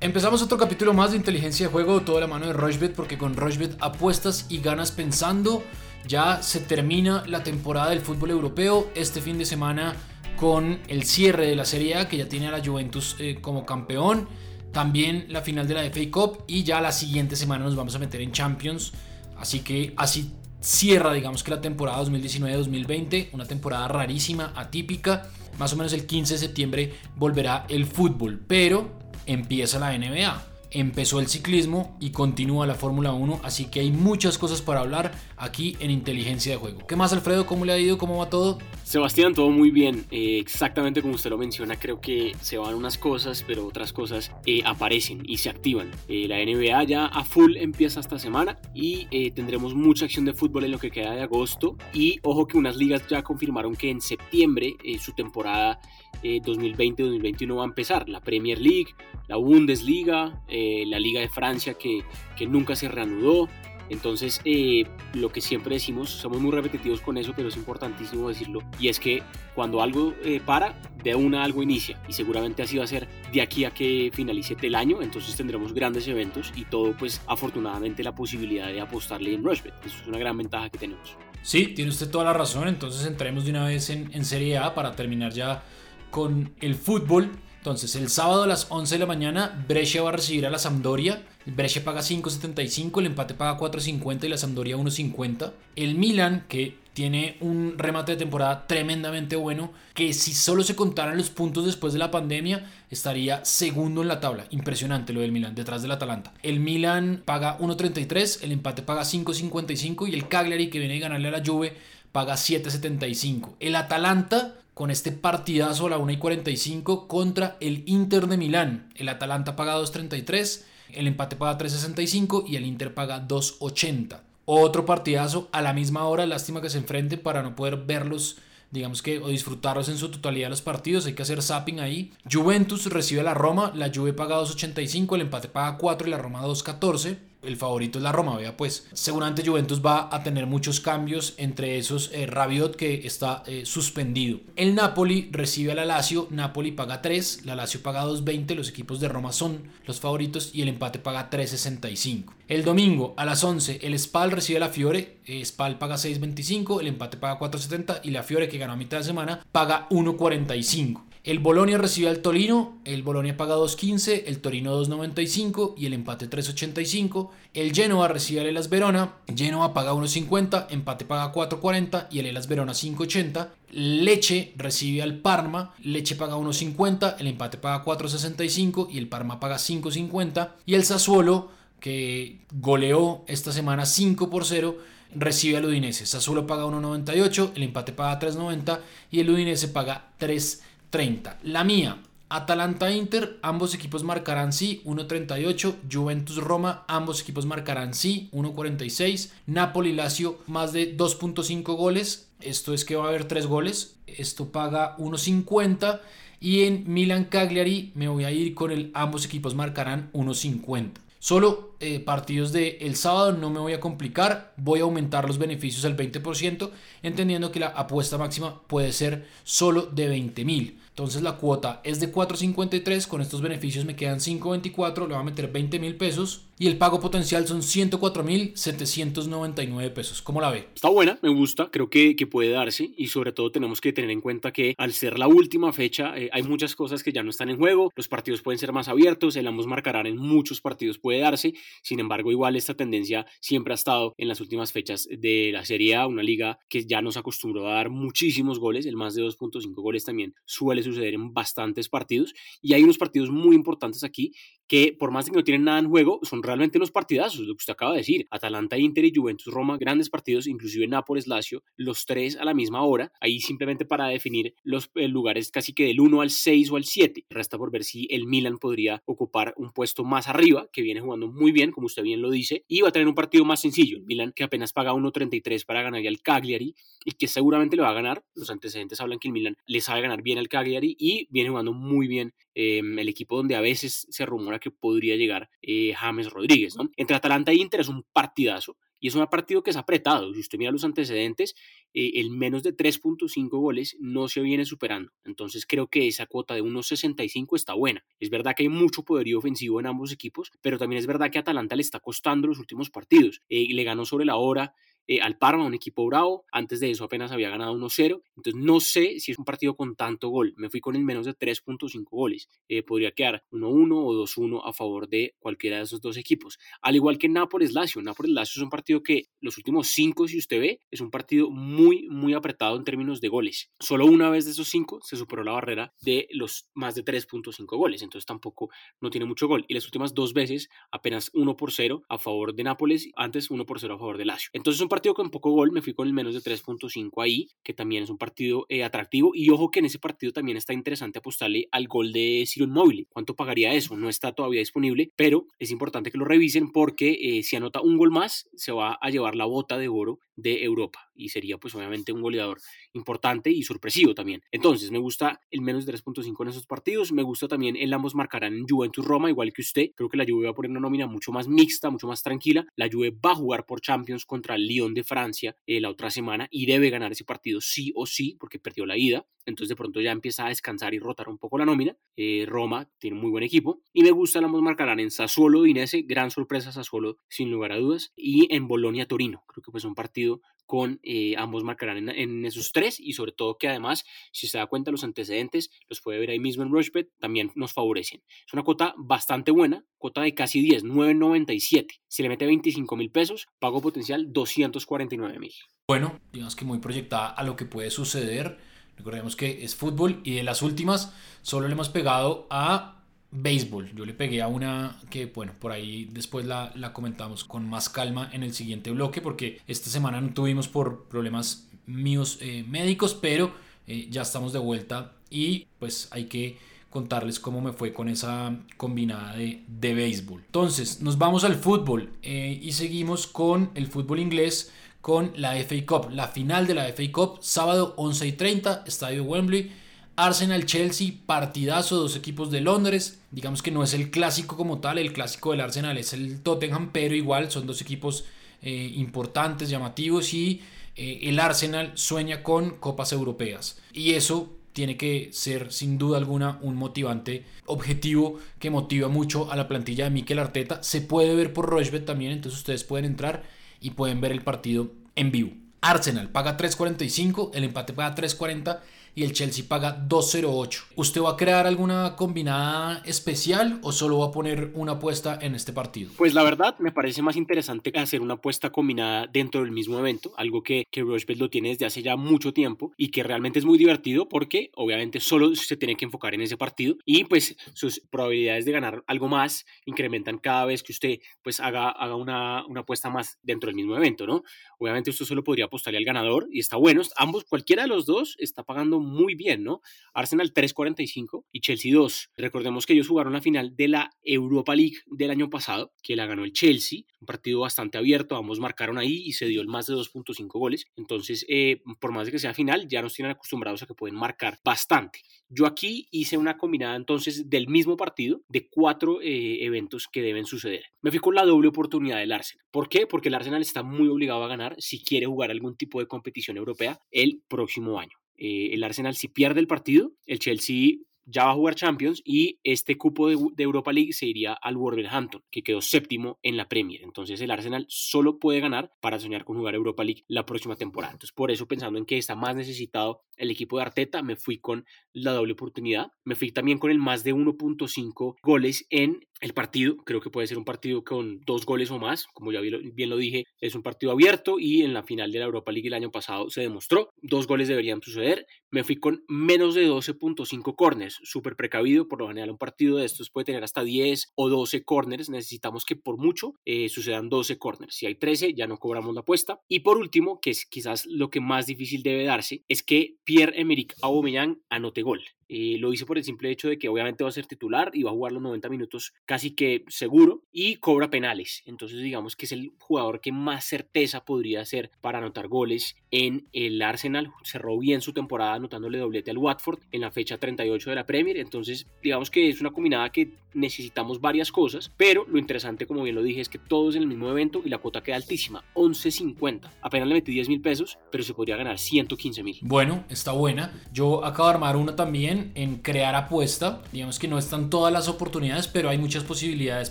Empezamos otro capítulo más de inteligencia de juego, toda la mano de Rochbet, porque con Rochbet apuestas y ganas pensando. Ya se termina la temporada del fútbol europeo este fin de semana con el cierre de la Serie A, que ya tiene a la Juventus eh, como campeón. También la final de la FA Cup y ya la siguiente semana nos vamos a meter en Champions. Así que así cierra, digamos que la temporada 2019-2020, una temporada rarísima, atípica. Más o menos el 15 de septiembre volverá el fútbol, pero empieza la NBA empezó el ciclismo y continúa la Fórmula 1, así que hay muchas cosas para hablar aquí en Inteligencia de Juego. ¿Qué más Alfredo? ¿Cómo le ha ido? ¿Cómo va todo? Sebastián, todo muy bien. Eh, exactamente como usted lo menciona, creo que se van unas cosas, pero otras cosas eh, aparecen y se activan. Eh, la NBA ya a full empieza esta semana y tendremos mucha acción de fútbol en lo que queda de agosto. Y ojo que unas ligas ya confirmaron que en septiembre su temporada 2020-2021 va a empezar. La Premier League, la Bundesliga, eh, la Liga de Francia que, que nunca se reanudó. Entonces, eh, lo que siempre decimos, somos muy repetitivos con eso, pero es importantísimo decirlo, y es que cuando algo eh, para, de una algo inicia, y seguramente así va a ser de aquí a que finalice el año, entonces tendremos grandes eventos y todo, pues afortunadamente la posibilidad de apostarle en Rushbet, eso es una gran ventaja que tenemos. Sí, tiene usted toda la razón, entonces entremos de una vez en, en Serie A para terminar ya con el fútbol. Entonces, el sábado a las 11 de la mañana, Brescia va a recibir a la Sampdoria. El Brescia paga 5.75, el empate paga 4.50 y la Sampdoria 1.50. El Milan, que tiene un remate de temporada tremendamente bueno, que si solo se contaran los puntos después de la pandemia, estaría segundo en la tabla. Impresionante lo del Milan, detrás del Atalanta. El Milan paga 1.33, el empate paga 5.55 y el Cagliari, que viene a ganarle a la Juve, paga 7.75. El Atalanta con este partidazo a la 1 y 45 contra el Inter de Milán. El Atalanta paga 2.33, el empate paga 3.65 y el Inter paga 2.80. Otro partidazo a la misma hora, lástima que se enfrenten para no poder verlos digamos que, o disfrutarlos en su totalidad los partidos, hay que hacer zapping ahí. Juventus recibe a la Roma, la Juve paga 2.85, el empate paga 4 y la Roma 2.14 el favorito es la Roma, vea pues. Seguramente Juventus va a tener muchos cambios, entre esos eh, Rabiot que está eh, suspendido. El Napoli recibe a la Lazio, Napoli paga 3, la Lazio paga 2.20, los equipos de Roma son los favoritos y el empate paga 3.65. El domingo a las 11 el Spal recibe a la Fiore, eh, Spal paga 6.25, el empate paga 4.70 y la Fiore que ganó a mitad de semana paga 1.45. El Bolonia recibe al Torino, el Bolonia paga 2.15, el Torino 2.95 y el empate 3.85. El Genoa recibe al Elas Verona, Genoa paga 1.50, empate paga 4.40 y el Elas Verona 5.80. Leche recibe al Parma, Leche paga 1.50, el empate paga 4.65 y el Parma paga 5.50. Y el Sassuolo, que goleó esta semana 5 por 0, recibe al Udinese. Sassuolo paga 1.98, el empate paga 3.90 y el Udinese paga 3. 30. La mía, Atalanta Inter, ambos equipos marcarán sí, 1.38. Juventus Roma, ambos equipos marcarán sí, 1.46. Napoli Lazio, más de 2.5 goles. Esto es que va a haber 3 goles. Esto paga 1.50. Y en Milan Cagliari me voy a ir con el ambos equipos marcarán 1.50. Solo eh, partidos de el sábado no me voy a complicar, voy a aumentar los beneficios al 20%, entendiendo que la apuesta máxima puede ser solo de 20 mil. Entonces la cuota es de 4.53, con estos beneficios me quedan 5.24, le voy a meter 20 mil pesos y el pago potencial son 104.799 pesos. ¿Cómo la ve? Está buena, me gusta, creo que, que, puede darse y sobre todo tenemos que tener en cuenta que al ser la última fecha eh, hay muchas cosas que ya no están en juego, los partidos pueden ser más abiertos, el ambos marcarán en muchos partidos puede darse, sin embargo igual esta tendencia siempre ha estado en las últimas fechas de la Serie A, una liga que ya nos acostumbró a dar muchísimos goles, el más de 2.5 goles también suele suceder en bastantes partidos y hay unos partidos muy importantes aquí que por más de que no tienen nada en juego, son realmente unos partidazos, lo que usted acaba de decir. Atalanta, Inter y Juventus Roma, grandes partidos, inclusive Nápoles, Lazio, los tres a la misma hora, ahí simplemente para definir los eh, lugares casi que del 1 al 6 o al 7. Resta por ver si el Milan podría ocupar un puesto más arriba, que viene jugando muy bien, como usted bien lo dice, y va a tener un partido más sencillo. El Milan que apenas paga 1.33 para ganar al Cagliari y que seguramente le va a ganar. Los antecedentes hablan que el Milan le sabe ganar bien al Cagliari y viene jugando muy bien Em, el equipo donde a veces se rumora que podría llegar eh, James Rodríguez. ¿no? Entre Atalanta e Inter es un partidazo y es un partido que es apretado. Si usted mira los antecedentes, eh, el menos de 3.5 goles no se viene superando. Entonces creo que esa cuota de 1.65 está buena. Es verdad que hay mucho poderío ofensivo en ambos equipos, pero también es verdad que Atalanta le está costando los últimos partidos. Eh, le ganó sobre la hora eh, al Parma, un equipo bravo. Antes de eso apenas había ganado 1-0. Entonces no sé si es un partido con tanto gol. Me fui con el menos de 3.5 goles. Eh, podría quedar 1-1 o 2-1 a favor de cualquiera de esos dos equipos. Al igual que Nápoles-Lazio. Nápoles-Lazio es un partido que los últimos 5, si usted ve, es un partido muy, muy apretado en términos de goles. Solo una vez de esos 5 se superó la barrera de los más de 3.5 goles. Entonces tampoco no tiene mucho gol. Y las últimas dos veces apenas 1 por 0 a favor de Nápoles. Antes 1 por 0 a favor de Lazio. Entonces es un partido con poco gol, me fui con el menos de 3.5 ahí, que también es un partido eh, atractivo. Y ojo que en ese partido también está interesante apostarle al gol de Ciro Inmóvil. ¿Cuánto pagaría eso? No está todavía disponible, pero es importante que lo revisen porque eh, si anota un gol más, se va a llevar la bota de oro de Europa y sería pues obviamente un goleador importante y sorpresivo también. Entonces me gusta el menos de 3.5 en esos partidos, me gusta también el ambos marcarán en Juventus Roma igual que usted, creo que la Juve va a poner una nómina mucho más mixta, mucho más tranquila, la Juve va a jugar por Champions contra el Lyon de Francia eh, la otra semana y debe ganar ese partido sí o sí porque perdió la ida, entonces de pronto ya empieza a descansar y rotar un poco la nómina, eh, Roma tiene muy buen equipo. Y me gusta ambos marcarán en Sassuolo Dinese, gran sorpresa Sassuolo sin lugar a dudas. Y en Bolonia Torino, creo que pues un partido con eh, ambos marcarán en, esos tres y sobre todo que además, si se da cuenta los antecedentes, los puede ver ahí mismo en Rushbet, también nos favorecen. Es una cuota bastante buena, cuota de casi 10, 9.97. Si le mete 25 mil pesos, pago potencial 249 mil. Bueno, digamos que muy proyectada a lo que puede suceder. Recordemos que es fútbol y de las últimas solo le hemos pegado a béisbol. Yo le pegué a una que, bueno, por ahí después la, la, comentamos con más calma en el siguiente bloque, porque esta semana no tuvimos por problemas míos eh, médicos, pero eh, ya estamos de vuelta y pues hay que contarles cómo me fue con esa combinada de, de béisbol. Entonces, nos vamos al fútbol eh, y seguimos con el fútbol inglés con la FA Cup, la final de la FA Cup, sábado 11 y 30, Estadio Wembley. Arsenal-Chelsea, partidazo, dos equipos de Londres. Digamos que no es el clásico como tal, el clásico del Arsenal es el Tottenham, pero igual son dos equipos eh, importantes, llamativos y eh, el Arsenal sueña con copas europeas. Y eso tiene que ser sin duda alguna un motivante objetivo que motiva mucho a la plantilla de Mikel Arteta. Se puede ver por Rochbet también, entonces ustedes pueden entrar y pueden ver el partido en vivo. Arsenal paga 3.45, el empate paga 3.40 y el Chelsea paga 2.08. ¿Usted va a crear alguna combinada especial o solo va a poner una apuesta en este partido? Pues la verdad me parece más interesante hacer una apuesta combinada dentro del mismo evento, algo que, que Rochebet lo tiene desde hace ya mucho tiempo y que realmente es muy divertido porque obviamente solo se tiene que enfocar en ese partido y pues sus probabilidades de ganar algo más incrementan cada vez que usted pues haga, haga una, una apuesta más dentro del mismo evento, ¿no? Obviamente usted solo podría apostarle al ganador y está bueno, ambos, cualquiera de los dos está pagando muy bien, ¿no? Arsenal 3.45 y Chelsea 2. Recordemos que ellos jugaron la final de la Europa League del año pasado, que la ganó el Chelsea, un partido bastante abierto, ambos marcaron ahí y se dio el más de 2.5 goles. Entonces, eh, por más de que sea final, ya nos tienen acostumbrados a que pueden marcar bastante. Yo aquí hice una combinada entonces del mismo partido de cuatro eh, eventos que deben suceder. Me fui con la doble oportunidad del Arsenal. ¿Por qué? Porque el Arsenal está muy obligado a ganar si quiere jugar algún tipo de competición europea el próximo año. Eh, el Arsenal si pierde el partido, el Chelsea ya va a jugar Champions y este cupo de, Europa League se iría al Wolverhampton, que quedó séptimo en la Premier. Entonces el Arsenal solo puede ganar para soñar con jugar Europa League la próxima temporada. Entonces por eso pensando en que está más necesitado el equipo de Arteta, me fui con la doble oportunidad. Me fui también con el más de 1.5 goles en el partido. Creo que puede ser un partido con dos goles o más. Como ya bien lo dije, es un partido abierto y en la final de la Europa League el año pasado se demostró. Dos goles deberían suceder. Me fui con menos de 12.5 corners. Súper precavido. Por lo general un partido de estos puede tener hasta 10 o 12 corners. Necesitamos que por mucho eh, sucedan 12 corners. Si hay 13 ya no cobramos la apuesta. Y por último, que es quizás lo que más difícil debe darse, es que Pierre-Emerick Aubameyang anote gol. Eh, lo hice por el simple hecho de que obviamente va a ser titular y va a jugar los 90 minutos casi que seguro y cobra penales. Entonces digamos que es el jugador que más certeza podría ser para anotar goles en el Arsenal. Cerró bien su temporada anotándole doblete al Watford en la fecha 38 de la Premier. Entonces digamos que es una combinada que necesitamos varias cosas, pero lo interesante como bien lo dije es que todo es en el mismo evento y la cuota queda altísima, 11.50. Apenas le metí 10 mil pesos, pero se podría ganar 115 mil. Bueno, está buena. Yo acabo de armar una también en crear apuesta. Digamos que no están todas las oportunidades, pero hay muchas posibilidades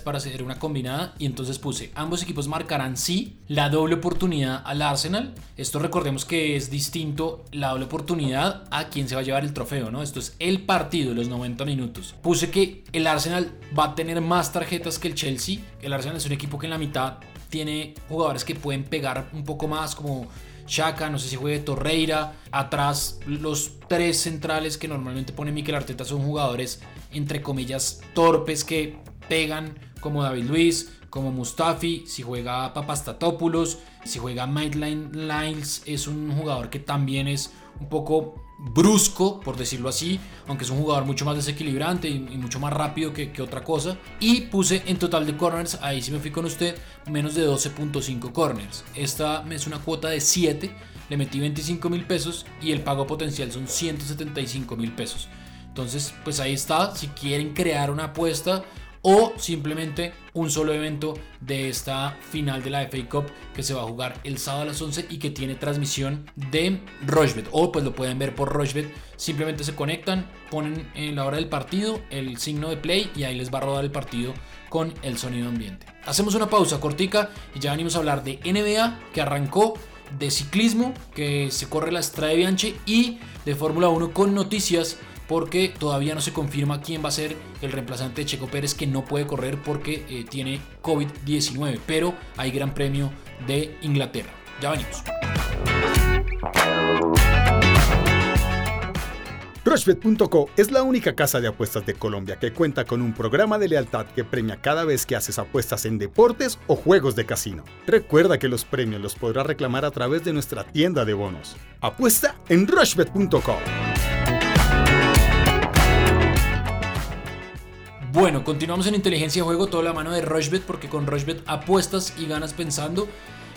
para hacer una combinada. Y entonces puse, ambos equipos marcarán sí la doble oportunidad al Arsenal. Esto recordemos que es distinto la doble oportunidad a quien se va a llevar el trofeo, ¿no? Esto es el partido los 90 minutos. Puse que el Arsenal va a tener más tarjetas que el Chelsea. El Arsenal es un equipo que en la mitad tiene jugadores que pueden pegar un poco más, como Shaka, no sé si juegue Torreira. Atrás, los tres centrales que normalmente pone Mikel Arteta son jugadores, entre comillas, torpes que pegan, como David Luis, como Mustafi. Si juega Papastatopoulos, si juega Maitland Lyles, es un jugador que también es un poco brusco, por decirlo así, aunque es un jugador mucho más desequilibrante y, mucho más rápido que, otra cosa. Y puse en total de corners, ahí sí me fui con usted, menos de 12.5 corners. Esta es una cuota de 7, le metí 25 mil pesos y el pago potencial son 175 mil pesos. Entonces, pues ahí está, si quieren crear una apuesta o simplemente un solo evento de esta final de la FA Cup que se va a jugar el sábado a las 11 y que tiene transmisión de Rochebet. O pues lo pueden ver por Rochebet. Simplemente se conectan ponen en la hora del partido el signo de play y ahí les va a rodar el partido con el sonido ambiente. Hacemos una pausa cortica y ya venimos a hablar de NBA que arrancó de ciclismo que se corre la Estrada de Bianchi y de Fórmula 1 con noticias porque todavía no se confirma quién va a ser el reemplazante de Checo Pérez que no puede correr porque eh, tiene COVID-19, pero hay Gran Premio de Inglaterra. Ya venimos. Rushbet.co es la única casa de apuestas de Colombia que cuenta con un programa de lealtad que premia cada vez que haces apuestas en deportes o juegos de casino. Recuerda que los premios los podrás reclamar a través de nuestra tienda de bonos. Apuesta en Rushbet.co. Bueno, continuamos en inteligencia de juego, toda la mano de Rushbet, porque con Rushbet apuestas y ganas pensando.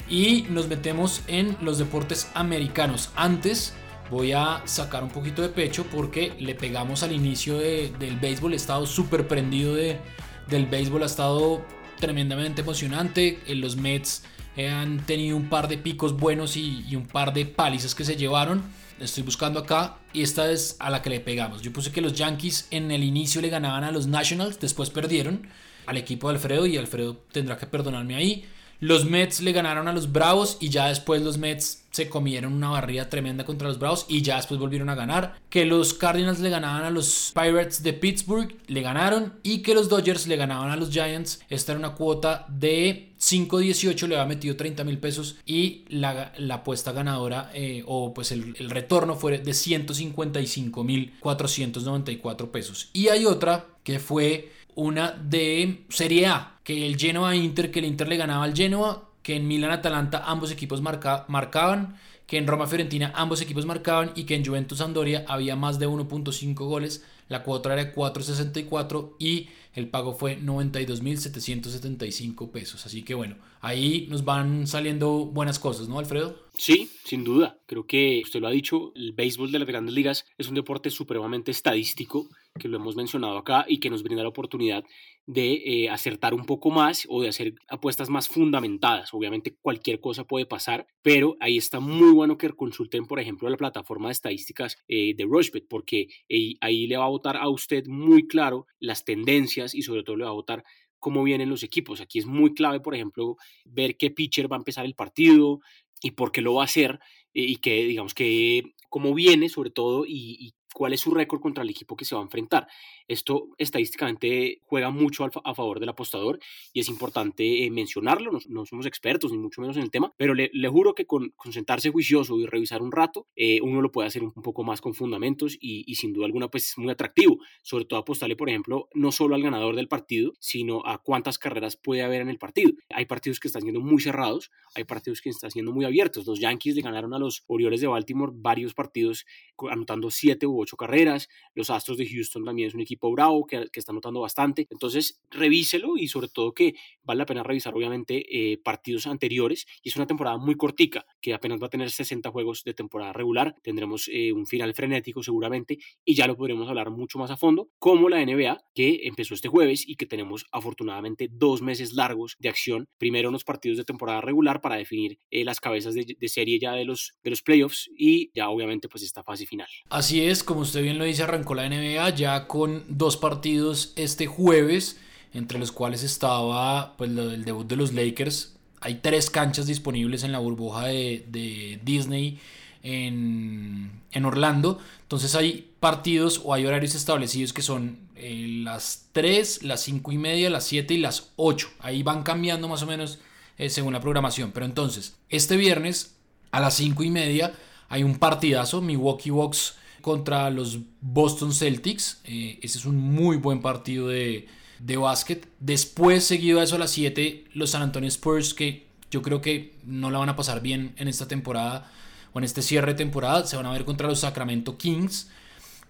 Y nos metemos en los deportes americanos. Antes voy a sacar un poquito de pecho porque le pegamos al inicio del béisbol. He estado súper prendido de, del béisbol, ha estado tremendamente emocionante. En los Mets han tenido un par de picos buenos y, y un par de palizas que se llevaron estoy buscando acá y esta es a la que le pegamos. Yo puse que los Yankees en el inicio le ganaban a los Nationals, después perdieron al equipo de Alfredo y Alfredo tendrá que perdonarme ahí. Los Mets le ganaron a los Bravos y ya después los Mets se comieron una barrida tremenda contra los Bravos y ya después volvieron a ganar. Que los Cardinals le ganaban a los Pirates de Pittsburgh, le ganaron. Y que los Dodgers le ganaban a los Giants. Esta era una cuota de 5.18, le había metido 30 mil pesos y la, apuesta ganadora eh, o pues el, el retorno fue de 155 mil 494 pesos. Y hay otra que fue una de Serie A, que el Genoa Inter, que el Inter le ganaba al Genoa, que en Milan Atalanta ambos equipos marcaban, que en Roma Fiorentina ambos equipos marcaban y que en Juventus Andoria había más de 1.5 goles, la cuota era 4.64 y el pago fue 92.775 pesos. Así que bueno, ahí nos van saliendo buenas cosas, ¿no, Alfredo? Sí, sin duda. Creo que usted lo ha dicho, el béisbol de las grandes ligas es un deporte supremamente estadístico, que lo hemos mencionado acá y que nos brinda la oportunidad de eh, acertar un poco más o de hacer apuestas más fundamentadas. Obviamente cualquier cosa puede pasar, pero ahí está muy bueno que consulten, por ejemplo, la plataforma de estadísticas eh, de Rushbet, porque eh, ahí le va a votar a usted muy claro las tendencias y sobre todo le va a votar cómo vienen los equipos. Aquí es muy clave, por ejemplo, ver qué pitcher va a empezar el partido y por qué lo va a hacer y que, digamos, que cómo viene sobre todo y cuál es su récord contra el equipo que se va a enfrentar. Esto estadísticamente juega mucho a favor del apostador y es importante eh, mencionarlo. No, somos expertos ni mucho menos en el tema, pero le, juro que con, sentarse juicioso y revisar un rato, eh, uno lo puede hacer un, poco más con fundamentos y, sin duda alguna pues es muy atractivo. Sobre todo apostarle, por ejemplo, no solo al ganador del partido, sino a cuántas carreras puede haber en el partido. Hay partidos que están siendo muy cerrados, hay partidos que están siendo muy abiertos. Los Yankees le ganaron a los Orioles de Baltimore varios partidos anotando 7 u ocho carreras. Los Astros de Houston también es un equipo bravo que, que está anotando bastante. Entonces, revíselo y sobre todo que vale la pena revisar, obviamente, eh, partidos anteriores. Y es una temporada muy cortica, que apenas va a tener 60 juegos de temporada regular. Tendremos eh, un final frenético seguramente y ya lo podremos hablar mucho más a fondo, como la NBA, que empezó este jueves y que tenemos afortunadamente dos meses largos de acción. Primero unos partidos de temporada regular para definir eh, las cabezas de, de, serie ya de los, de los playoffs y ya obviamente pues esta fase final. Así es, como usted bien lo dice, arrancó la NBA ya con dos partidos este jueves, entre los cuales estaba pues el debut de los Lakers. Hay tres canchas disponibles en la burbuja de, Disney en, en, Orlando. Entonces hay partidos o hay horarios establecidos que son eh, las 3, las 5 y media, las 7 y las 8. Ahí van cambiando más o menos eh, según la programación. Pero entonces, este viernes a las 5 y media hay un partidazo, Milwaukee Bucks contra los Boston Celtics. Eh, ese es un muy buen partido de, de básquet. Después, seguido a eso a las 7, los San Antonio Spurs, que yo creo que no la van a pasar bien en esta temporada o en este cierre de temporada. Se van a ver contra los Sacramento Kings.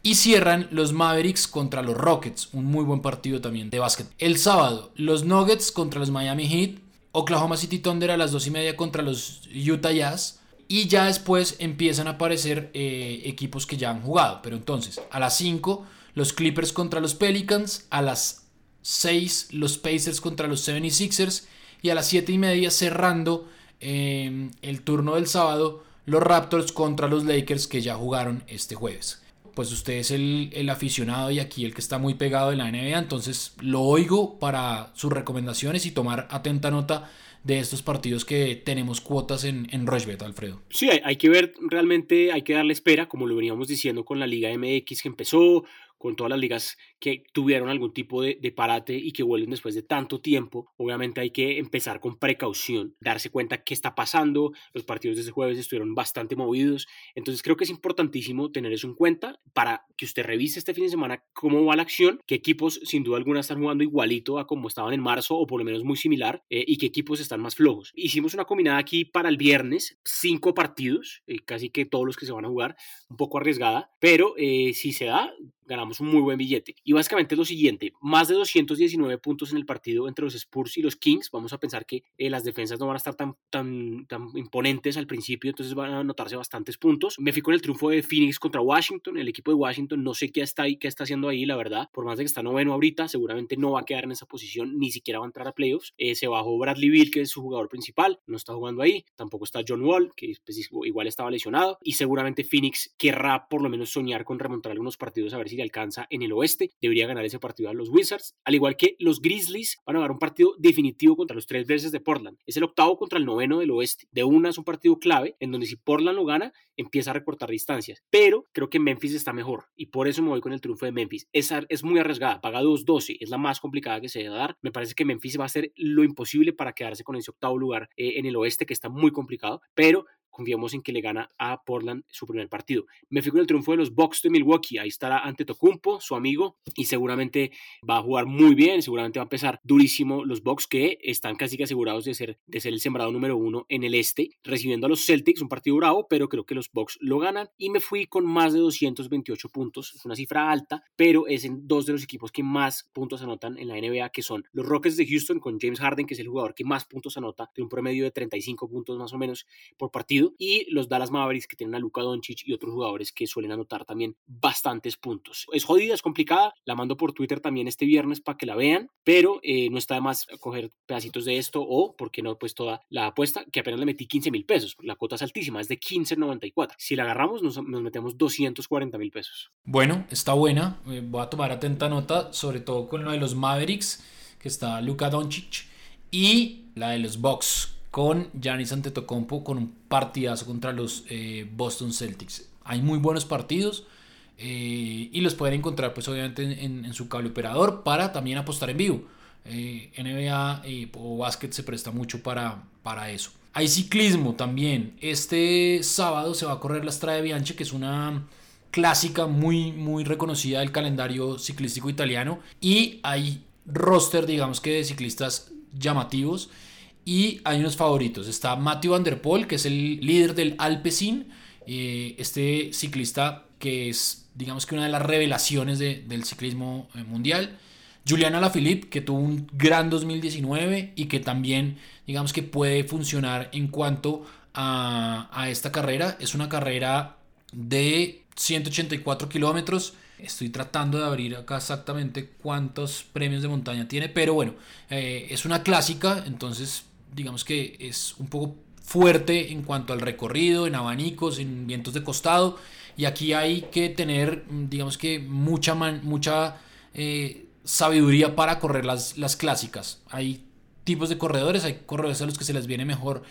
Y cierran los Mavericks contra los Rockets. Un muy buen partido también de básquet. El sábado, los Nuggets contra los Miami Heat. Oklahoma City Thunder a las 2 y media contra los Utah Jazz. Y ya después empiezan a aparecer eh, equipos que ya han jugado. Pero entonces, a las 5, los Clippers contra los Pelicans. A las 6, los Pacers contra los 76ers. Y a las 7 y media, cerrando eh, el turno del sábado, los Raptors contra los Lakers que ya jugaron este jueves. Pues usted es el, el, aficionado y aquí el que está muy pegado en la NBA, entonces lo oigo para sus recomendaciones y tomar atenta nota de estos partidos que tenemos cuotas en, en Alfredo. Sí, hay, hay, que ver realmente, hay que darle espera, como lo veníamos diciendo con la Liga MX que empezó, con todas las ligas que tuvieron algún tipo de, de, parate y que vuelven después de tanto tiempo. Obviamente hay que empezar con precaución, darse cuenta qué está pasando. Los partidos de ese jueves estuvieron bastante movidos. Entonces creo que es importantísimo tener eso en cuenta para que usted revise este fin de semana cómo va la acción, qué equipos sin duda alguna están jugando igualito a como estaban en marzo o por lo menos muy similar eh, y qué equipos están más flojos. Hicimos una combinada aquí para el viernes, cinco partidos, eh, casi que todos los que se van a jugar, un poco arriesgada, pero eh, si se da, ganamos un muy buen billete. Y básicamente es lo siguiente, más de 219 puntos en el partido entre los Spurs y los Kings. Vamos a pensar que eh, las defensas no van a estar tan, tan, tan imponentes al principio, entonces van a notarse bastantes puntos. Me fui con el triunfo de Phoenix contra Washington. El equipo de Washington no sé qué está ahí, qué está haciendo ahí, la verdad. Por más de que está noveno ahorita, seguramente no va a quedar en esa posición, ni siquiera va a entrar a playoffs. Eh, se bajó Bradley Bill, que es su jugador principal, no está jugando ahí. Tampoco está John Wall, que pues, igual estaba lesionado. Y seguramente Phoenix querrá por lo menos soñar con remontar algunos partidos a ver si le alcanza en el oeste. Debería ganar ese partido a los Wizards, al igual que los Grizzlies van a ganar un partido definitivo contra los tres veces de Portland. Es el octavo contra el noveno del oeste. De una es un partido clave en donde si Portland lo gana, empieza a recortar distancias. Pero creo que Memphis está mejor y por eso me voy con el triunfo de Memphis. Es, es muy arriesgada, paga 2-12, es la más complicada que se debe dar. Me parece que Memphis va a hacer lo imposible para quedarse con ese octavo lugar eh, en el oeste, que está muy complicado, pero confiamos en que le gana a Portland su primer partido. Me fijo en el triunfo de los Bucks de Milwaukee, ahí estará ante Tocumpo, su amigo, y seguramente va a jugar muy bien, seguramente va a empezar durísimo los Bucks que están casi que asegurados de ser, de ser el sembrado número uno en el este, recibiendo a los Celtics, un partido bravo, pero creo que los Bucks lo ganan y me fui con más de 228 puntos, es una cifra alta, pero es en dos de los equipos que más puntos anotan en la NBA, que son los Rockets de Houston con James Harden, que es el jugador que más puntos anota, de un promedio de 35 puntos más o menos por partido, y los Dallas Mavericks que tienen a Luka Doncic y otros jugadores que suelen anotar también bastantes puntos. Es jodida, es complicada, la mando por Twitter también este viernes para que la vean, pero eh, no está de más coger pedacitos de esto o, ¿por qué no? Pues toda la apuesta que apenas le metí 15 mil pesos, la cuota es altísima, es de 15.94. Si la agarramos nos, nos metemos 240 mil pesos. Bueno, está buena, eh, voy a tomar atenta nota, sobre todo con lo de los Mavericks, que está Luka Doncic, y la de los Bucks con Giannis Antetokounmpo con un partidazo contra los eh, Boston Celtics. Hay muy buenos partidos eh, y los pueden encontrar pues obviamente en, su cable operador para también apostar en vivo. Eh, NBA o básquet se presta mucho para, para eso. Hay ciclismo también. Este sábado se va a correr la Strada Bianche, que es una clásica muy, muy reconocida del calendario ciclístico italiano. Y hay roster, digamos que de ciclistas llamativos. Y hay unos favoritos. Está Matthew Van Der Poel, que es el líder del Alpecin. Eh, este ciclista que es, digamos que una de las revelaciones del ciclismo eh, mundial. Juliana Lafilippe, que tuvo un gran 2019 y que también, digamos que puede funcionar en cuanto a, a esta carrera. Es una carrera de 184 kilómetros. Estoy tratando de abrir acá exactamente cuántos premios de montaña tiene, pero bueno, eh, es una clásica, entonces digamos que es un poco fuerte en cuanto al recorrido, en abanicos, en vientos de costado, y aquí hay que tener, digamos que mucha, mucha eh, sabiduría para correr las, las clásicas. Hay tipos de corredores, hay corredores a los que se les viene mejor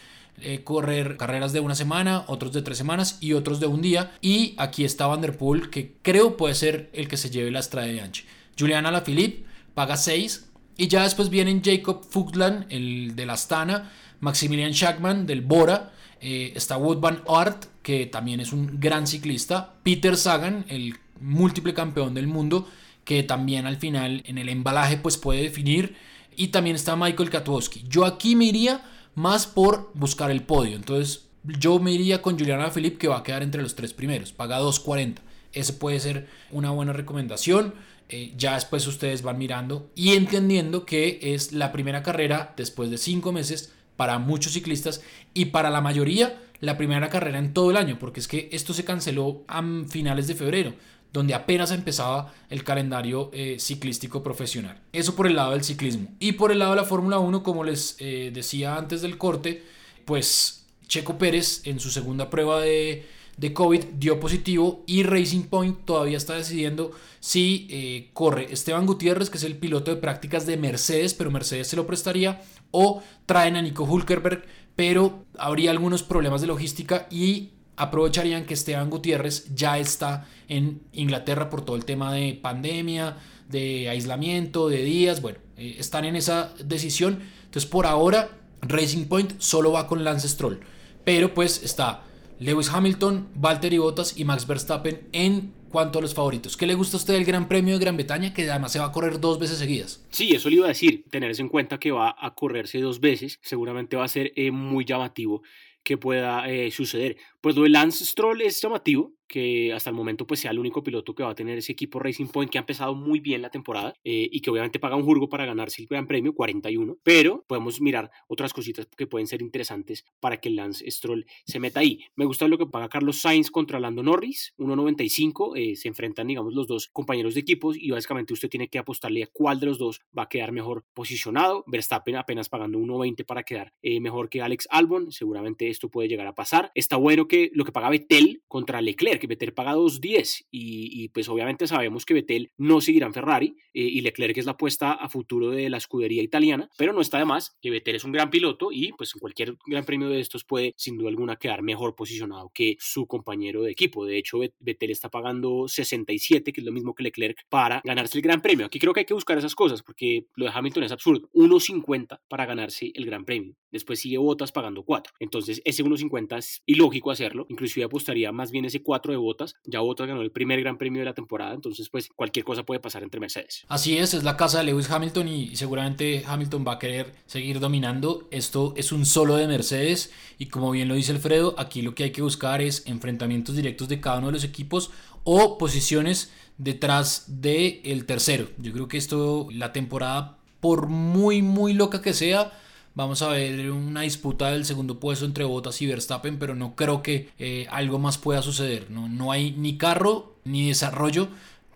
eh, correr carreras de una semana, otros de tres semanas y otros de un día. Y aquí está Vanderpool, que creo puede ser el que se lleve la estrada de Anche. Juliana Alaphilippe paga 6. Y ya después vienen Jacob Fugland, el de la Astana, Maximilian Schachmann del Bora, eh, está Wood Van Aert, que también es un gran ciclista, Peter Sagan, el múltiple campeón del mundo, que también al final en el embalaje pues puede definir, y también está Michael Katowski. Yo aquí me iría más por buscar el podio. Entonces yo me iría con Juliana Philippe que va a quedar entre los tres primeros, paga 2.40. Ese puede ser una buena recomendación. Eh, ya después ustedes van mirando y entendiendo que es la primera carrera después de cinco meses para muchos ciclistas y para la mayoría la primera carrera en todo el año, porque es que esto se canceló a finales de febrero donde apenas empezaba el calendario eh, ciclístico profesional. Eso por el lado del ciclismo. Y por el lado de la Fórmula 1, como les eh, decía antes del corte, pues Checo Pérez en su segunda prueba de, de COVID dio positivo y Racing Point todavía está decidiendo si eh, corre Esteban Gutiérrez, que es el piloto de prácticas de Mercedes, pero Mercedes se lo prestaría, o traen a Nico Hulkerberg, pero habría algunos problemas de logística y aprovecharían que Esteban Gutiérrez ya está en Inglaterra por todo el tema de pandemia, de aislamiento, de días, bueno, eh, están en esa decisión. Entonces por ahora Racing Point solo va con Lance Stroll, pero pues está Lewis Hamilton, Valtteri Bottas y Max Verstappen en cuanto a los favoritos. ¿Qué le gusta a usted del Gran Premio de Gran Bretaña que además se va a correr dos veces seguidas? Sí, eso le iba a decir, tenerse en cuenta que va a correrse dos veces, seguramente va a ser eh, muy llamativo que pueda eh, suceder. Pues lo de Lance Stroll es llamativo, que hasta el momento pues sea el único piloto que va a tener ese equipo Racing Point que ha empezado muy bien la temporada eh, y que obviamente paga un jurgo para ganarse el Gran Premio, 41, pero podemos mirar otras cositas que pueden ser interesantes para que Lance Stroll se meta ahí. Me gusta lo que paga Carlos Sainz contra Lando Norris, 1.95, eh, se enfrentan digamos los dos compañeros de equipos y básicamente usted tiene que apostarle a cuál de los dos va a quedar mejor posicionado. Verstappen apenas pagando 1.20 para quedar eh, mejor que Alex Albon, seguramente esto puede llegar a pasar. Está bueno que lo que paga Vettel contra Leclerc, que Vettel paga 2.10 y, y pues obviamente sabemos que Vettel no seguirá en Ferrari eh, y Leclerc es la apuesta a futuro de la escudería italiana, pero no está de más que Vettel es un gran piloto y pues en cualquier gran premio de estos puede sin duda alguna quedar mejor posicionado que su compañero de equipo. De hecho, Vettel está pagando 67, que es lo mismo que Leclerc, para ganarse el gran premio. Aquí creo que hay que buscar esas cosas porque lo de Hamilton es absurdo. 1.50 para ganarse el gran premio. Después sigue Botas pagando 4. Entonces ese 1.50 es ilógico hacerlo. Inclusive apostaría más bien ese 4 de Botas. Ya Botas ganó el primer gran premio de la temporada, entonces pues cualquier cosa puede pasar entre Mercedes. Así es, es la casa de Lewis Hamilton y seguramente Hamilton va a querer seguir dominando. Esto es un solo de Mercedes y como bien lo dice Alfredo, aquí lo que hay que buscar es enfrentamientos directos de cada uno de los equipos o posiciones detrás del el tercero. Yo creo que esto, la temporada, por muy, muy loca que sea, Vamos a ver una disputa del segundo puesto entre Bottas y Verstappen, pero no creo que eh, algo más pueda suceder. ¿no? no hay ni carro ni desarrollo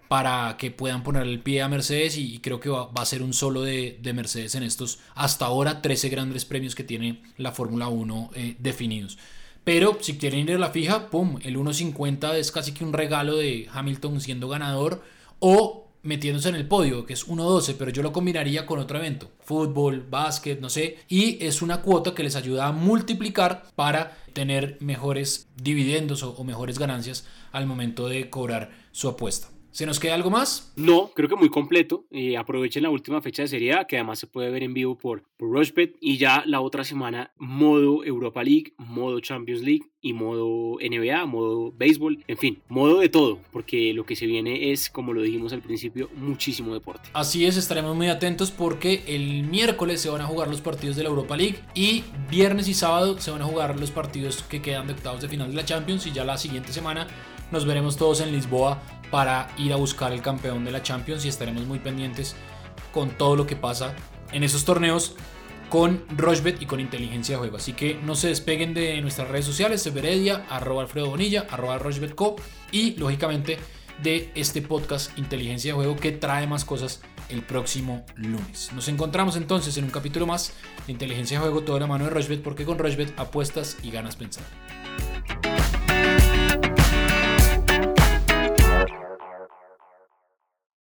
para que puedan poner el pie a Mercedes y, creo que va, a ser un solo de, Mercedes en estos hasta ahora 13 grandes premios que tiene la Fórmula 1 eh, definidos. Pero si quieren ir a la fija, ¡pum! El 1.50 es casi que un regalo de Hamilton siendo ganador o metiéndose en el podio, que es 1.12, pero yo lo combinaría con otro evento, fútbol, básquet, no sé, y es una cuota que les ayuda a multiplicar para tener mejores dividendos o, mejores ganancias al momento de cobrar su apuesta. ¿Se nos queda algo más? No, creo que muy completo. Eh, aprovechen la última fecha de Serie A, que además se puede ver en vivo por, por Rushbet. Y ya la otra semana, modo Europa League, modo Champions League y modo NBA, modo béisbol, en fin, modo de todo, porque lo que se viene es, como lo dijimos al principio, muchísimo deporte. Así es, estaremos muy atentos porque el miércoles se van a jugar los partidos de la Europa League y viernes y sábado se van a jugar los partidos que quedan de octavos de final de la Champions y ya la siguiente semana nos veremos todos en Lisboa para ir a buscar el campeón de la Champions y estaremos muy pendientes con todo lo que pasa en esos torneos con Rochbet y con inteligencia de juego. Así que no se despeguen de nuestras redes sociales, Severedia, arroba Alfredo Bonilla, arroba RochbetCo y lógicamente de este podcast Inteligencia de Juego que trae más cosas el próximo lunes. Nos encontramos entonces en un capítulo más de Inteligencia de Juego, toda la mano de Rochbet, porque con Rochbet apuestas y ganas pensando.